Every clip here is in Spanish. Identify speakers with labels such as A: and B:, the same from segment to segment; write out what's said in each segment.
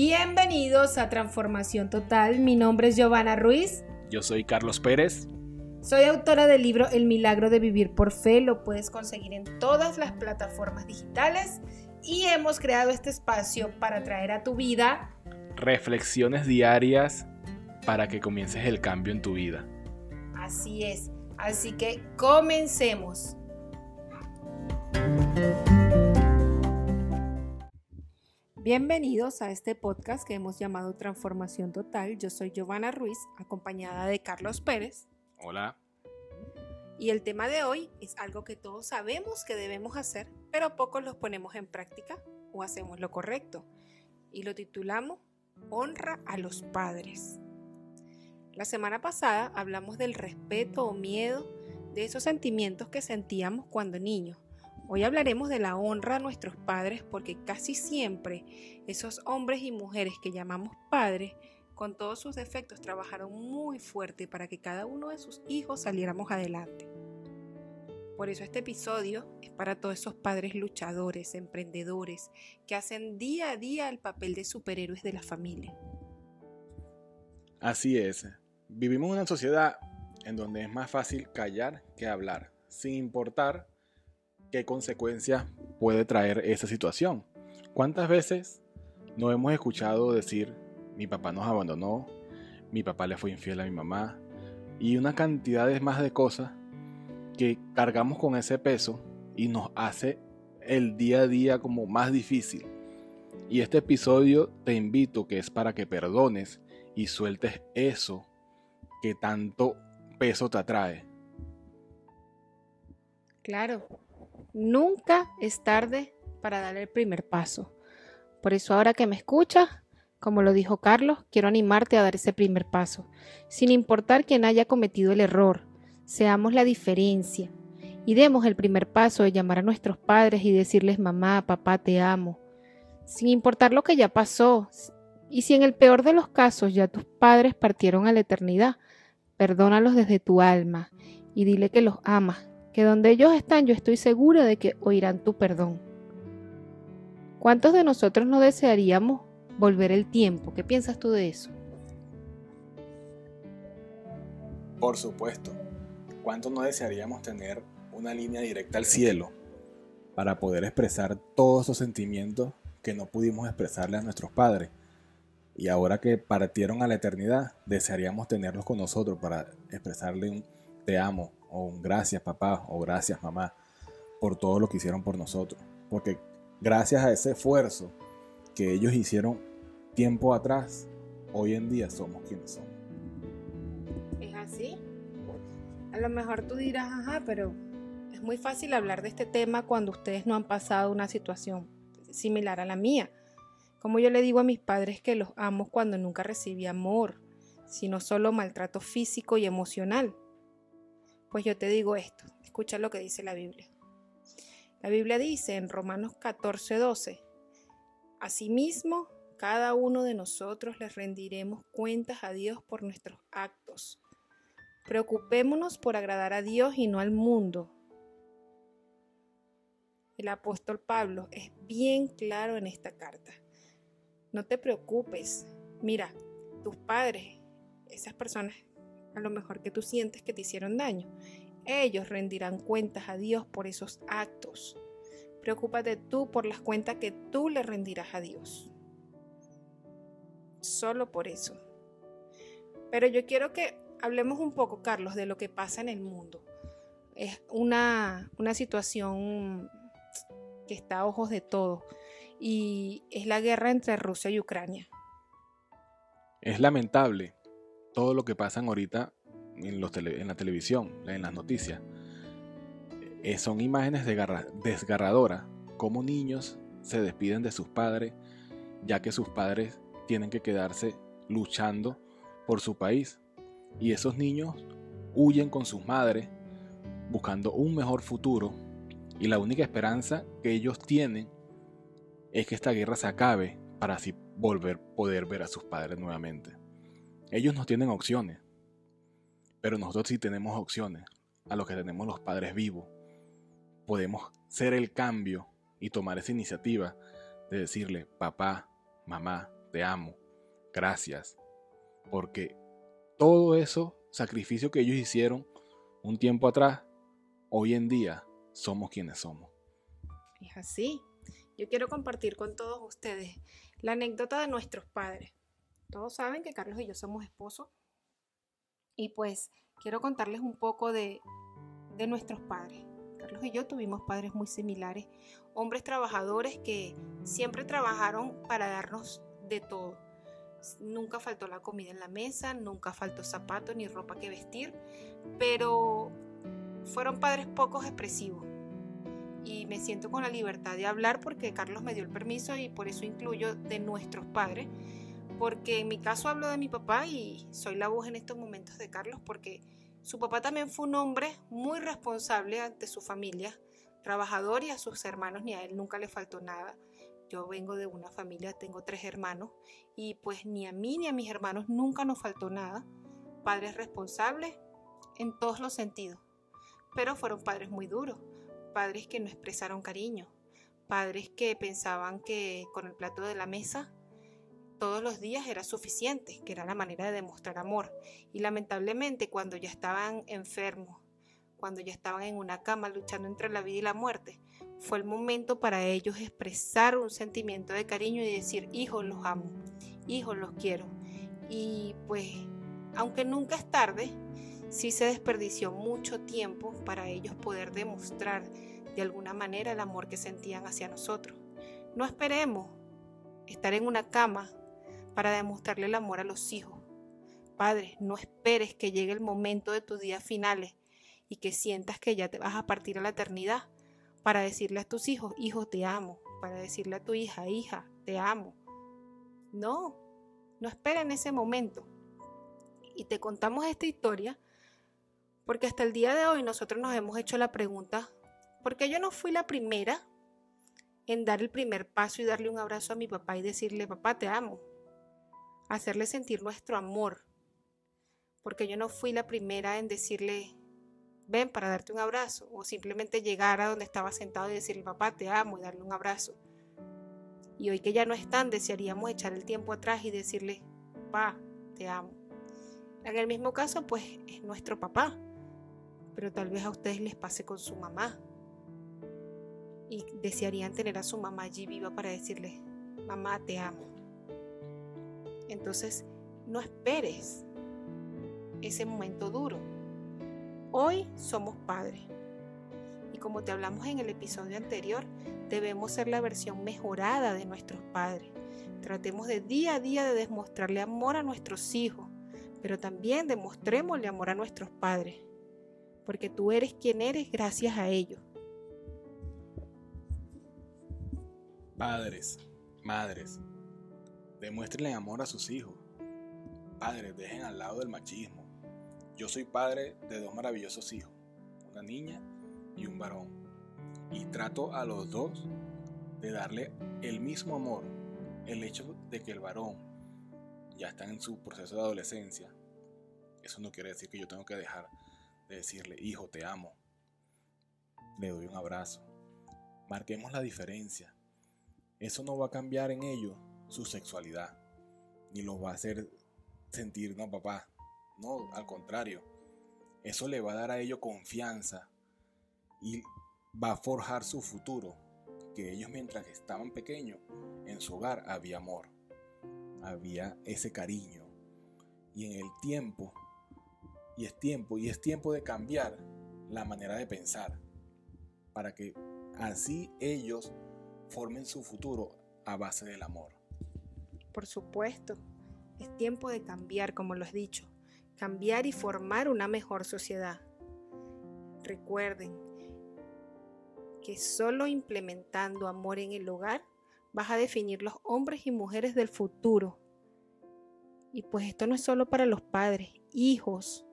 A: Bienvenidos a Transformación Total. Mi nombre es Giovanna Ruiz.
B: Yo soy Carlos Pérez.
A: Soy autora del libro El milagro de vivir por fe. Lo puedes conseguir en todas las plataformas digitales. Y hemos creado este espacio para traer a tu vida
B: reflexiones diarias para que comiences el cambio en tu vida.
A: Así es. Así que comencemos. Bienvenidos a este podcast que hemos llamado Transformación Total. Yo soy Giovanna Ruiz, acompañada de Carlos Pérez.
B: Hola.
A: Y el tema de hoy es algo que todos sabemos que debemos hacer, pero pocos los ponemos en práctica o hacemos lo correcto. Y lo titulamos Honra a los padres. La semana pasada hablamos del respeto o miedo de esos sentimientos que sentíamos cuando niños Hoy hablaremos de la honra a nuestros padres porque casi siempre esos hombres y mujeres que llamamos padres, con todos sus defectos, trabajaron muy fuerte para que cada uno de sus hijos saliéramos adelante. Por eso este episodio es para todos esos padres luchadores, emprendedores, que hacen día a día el papel de superhéroes de la familia.
B: Así es. Vivimos en una sociedad en donde es más fácil callar que hablar, sin importar qué consecuencias puede traer esa situación. ¿Cuántas veces no hemos escuchado decir, mi papá nos abandonó, mi papá le fue infiel a mi mamá, y una cantidad más de cosas que cargamos con ese peso y nos hace el día a día como más difícil. Y este episodio te invito que es para que perdones y sueltes eso que tanto peso te atrae.
A: Claro, Nunca es tarde para dar el primer paso. Por eso ahora que me escuchas, como lo dijo Carlos, quiero animarte a dar ese primer paso, sin importar quién haya cometido el error. Seamos la diferencia y demos el primer paso de llamar a nuestros padres y decirles mamá, papá, te amo, sin importar lo que ya pasó. Y si en el peor de los casos ya tus padres partieron a la eternidad, perdónalos desde tu alma y dile que los amas, que donde ellos están yo estoy segura de que oirán tu perdón. ¿Cuántos de nosotros no desearíamos volver el tiempo? ¿Qué piensas tú de eso?
B: Por supuesto. ¿Cuántos no desearíamos tener una línea directa al cielo para poder expresar todos esos sentimientos que no pudimos expresarle a nuestros padres? Y ahora que partieron a la eternidad, desearíamos tenerlos con nosotros para expresarle un te amo, o gracias papá o gracias mamá por todo lo que hicieron por nosotros. Porque gracias a ese esfuerzo que ellos hicieron tiempo atrás, hoy en día somos quienes somos.
A: ¿Es así? A lo mejor tú dirás, ajá, pero es muy fácil hablar de este tema cuando ustedes no han pasado una situación similar a la mía. Como yo le digo a mis padres que los amo cuando nunca recibí amor, sino solo maltrato físico y emocional. Pues yo te digo esto, escucha lo que dice la Biblia. La Biblia dice en Romanos 14, 12, Asimismo, cada uno de nosotros le rendiremos cuentas a Dios por nuestros actos. Preocupémonos por agradar a Dios y no al mundo. El apóstol Pablo es bien claro en esta carta. No te preocupes. Mira, tus padres, esas personas a lo mejor que tú sientes que te hicieron daño. Ellos rendirán cuentas a Dios por esos actos. Preocúpate tú por las cuentas que tú le rendirás a Dios. Solo por eso. Pero yo quiero que hablemos un poco, Carlos, de lo que pasa en el mundo. Es una, una situación que está a ojos de todos y es la guerra entre Rusia y Ucrania.
B: Es lamentable todo lo que pasan ahorita en, la televisión, en las noticias. Eh, son imágenes desgarradoras, como niños se despiden de sus padres, ya que sus padres tienen que quedarse luchando por su país. Y esos niños huyen con sus madres, buscando un mejor futuro, y la única esperanza que ellos tienen es que esta guerra se acabe para así volver poder ver a sus padres nuevamente. Ellos no tienen opciones, pero nosotros sí tenemos opciones a lo que tenemos los padres vivos. Podemos ser el cambio y tomar esa iniciativa de decirle, papá, mamá, te amo, gracias. Porque todo eso sacrificio que ellos hicieron un tiempo atrás, hoy en día somos quienes somos.
A: Es así. Yo quiero compartir con todos ustedes la anécdota de nuestros padres. Todos saben que Carlos y yo somos esposos. Y pues quiero contarles un poco de, de nuestros padres. Carlos y yo tuvimos padres muy similares, hombres trabajadores que siempre trabajaron para darnos de todo. Nunca faltó la comida en la mesa, nunca faltó zapato ni ropa que vestir, pero fueron padres pocos expresivos. Y me siento con la libertad de hablar porque Carlos me dio el permiso y por eso incluyo de nuestros padres, porque en mi caso hablo de mi papá y soy la voz en estos momentos de Carlos porque su papá también fue un hombre muy responsable ante su familia, trabajador y a sus hermanos ni a él nunca le faltó nada. Yo vengo de una familia, tengo tres hermanos y pues ni a mí ni a mis hermanos nunca nos faltó nada. Padres responsables en todos los sentidos, pero fueron padres muy duros, padres que no expresaron cariño, padres que pensaban que con el plato de la mesa todos los días era suficiente, que era la manera de demostrar amor. Y lamentablemente cuando ya estaban enfermos, cuando ya estaban en una cama luchando entre la vida y la muerte, fue el momento para ellos expresar un sentimiento de cariño y decir, hijos los amo, hijos los quiero. Y pues, aunque nunca es tarde, sí se desperdició mucho tiempo para ellos poder demostrar de alguna manera el amor que sentían hacia nosotros. No esperemos estar en una cama para demostrarle el amor a los hijos. Padre, no esperes que llegue el momento de tus días finales y que sientas que ya te vas a partir a la eternidad para decirle a tus hijos, hijo, te amo, para decirle a tu hija, hija, te amo. No, no esperen ese momento. Y te contamos esta historia porque hasta el día de hoy nosotros nos hemos hecho la pregunta, ¿por qué yo no fui la primera en dar el primer paso y darle un abrazo a mi papá y decirle, papá, te amo? Hacerle sentir nuestro amor, porque yo no fui la primera en decirle, ven para darte un abrazo, o simplemente llegar a donde estaba sentado y decirle, papá, te amo y darle un abrazo. Y hoy que ya no están, desearíamos echar el tiempo atrás y decirle, papá, te amo. En el mismo caso, pues es nuestro papá, pero tal vez a ustedes les pase con su mamá. Y desearían tener a su mamá allí viva para decirle, mamá, te amo. Entonces, no esperes ese momento duro. Hoy somos padres. Y como te hablamos en el episodio anterior, debemos ser la versión mejorada de nuestros padres. Tratemos de día a día de demostrarle amor a nuestros hijos, pero también demostrémosle amor a nuestros padres, porque tú eres quien eres gracias a ellos.
B: Padres, madres, Demuéstrenle amor a sus hijos. Padres, dejen al lado del machismo. Yo soy padre de dos maravillosos hijos, una niña y un varón. Y trato a los dos de darle el mismo amor. El hecho de que el varón ya está en su proceso de adolescencia, eso no quiere decir que yo tengo que dejar de decirle, hijo, te amo. Le doy un abrazo. Marquemos la diferencia. Eso no va a cambiar en ellos su sexualidad, ni los va a hacer sentir, no, papá, no, al contrario, eso le va a dar a ellos confianza y va a forjar su futuro, que ellos mientras estaban pequeños, en su hogar había amor, había ese cariño, y en el tiempo, y es tiempo, y es tiempo de cambiar la manera de pensar, para que así ellos formen su futuro a base del amor
A: por supuesto. Es tiempo de cambiar, como lo has dicho, cambiar y formar una mejor sociedad. Recuerden que solo implementando amor en el hogar vas a definir los hombres y mujeres del futuro. Y pues esto no es solo para los padres, hijos.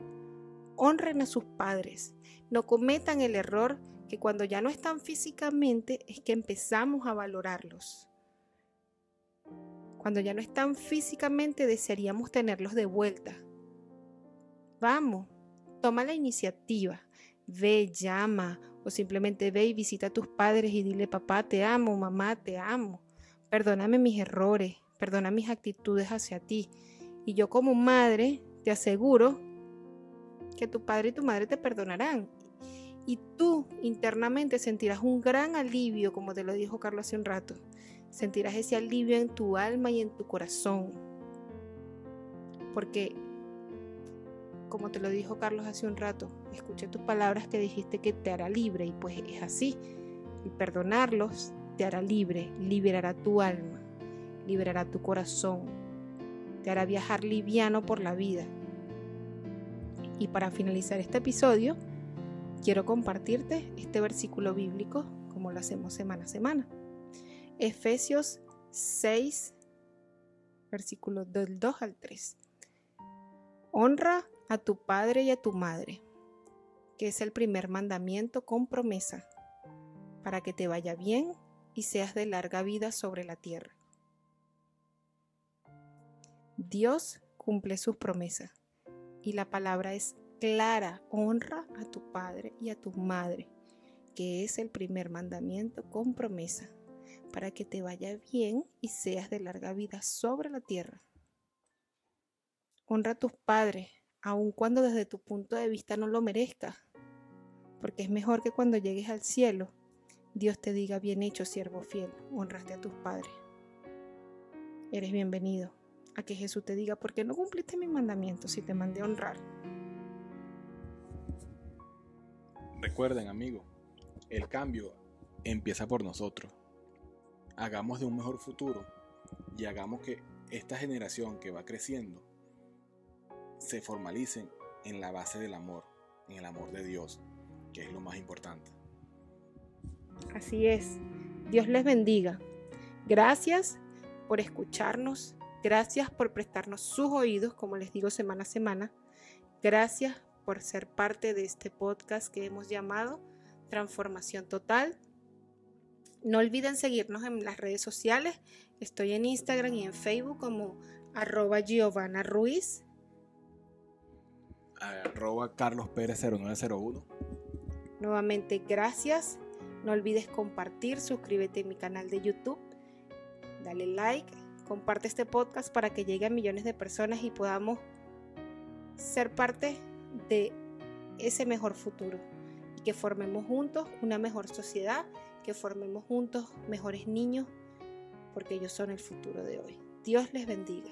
A: Honren a sus padres. No cometan el error que cuando ya no están físicamente es que empezamos a valorarlos. Cuando ya no están físicamente, desearíamos tenerlos de vuelta. Vamos, toma la iniciativa. Ve, llama o simplemente ve y visita a tus padres y dile, papá, te amo, mamá, te amo. Perdóname mis errores, perdona mis actitudes hacia ti. Y yo como madre te aseguro que tu padre y tu madre te perdonarán. Y tú internamente sentirás un gran alivio, como te lo dijo Carlos hace un rato. Sentirás ese alivio en tu alma y en tu corazón. Porque, como te lo dijo Carlos hace un rato, escuché tus palabras que dijiste que te hará libre y pues es así. Y perdonarlos te hará libre, liberará tu alma, liberará tu corazón, te hará viajar liviano por la vida. Y para finalizar este episodio, quiero compartirte este versículo bíblico como lo hacemos semana a semana. Efesios 6, versículos del 2 al 3. Honra a tu padre y a tu madre, que es el primer mandamiento con promesa, para que te vaya bien y seas de larga vida sobre la tierra. Dios cumple sus promesas y la palabra es clara, honra a tu padre y a tu madre, que es el primer mandamiento con promesa, para que te vaya bien y seas de larga vida sobre la tierra. Honra a tus padres, aun cuando desde tu punto de vista no lo merezcas, porque es mejor que cuando llegues al cielo Dios te diga, bien hecho, siervo fiel, honraste a tus padres. Eres bienvenido a que Jesús te diga, ¿por qué no cumpliste mis mandamientos si te mandé a honrar?
B: Recuerden, amigo, el cambio empieza por nosotros. Hagamos de un mejor futuro y hagamos que esta generación que va creciendo se formalice en la base del amor, en el amor de Dios, que es lo más importante.
A: Así es. Dios les bendiga. Gracias por escucharnos. Gracias por prestarnos sus oídos, como les digo semana a semana. Gracias por ser parte de este podcast que hemos llamado Transformación Total. No olviden seguirnos en las redes sociales. Estoy en Instagram y en Facebook como arroba Giovanna Ruiz.
B: Arroba Carlos Pérez 0901.
A: Nuevamente, gracias no olvides compartir, suscríbete a mi canal de YouTube, dale like, comparte este podcast para que llegue a millones de personas y podamos ser parte de ese mejor futuro y que formemos juntos una mejor sociedad, que formemos juntos mejores niños, porque ellos son el futuro de hoy. Dios les bendiga.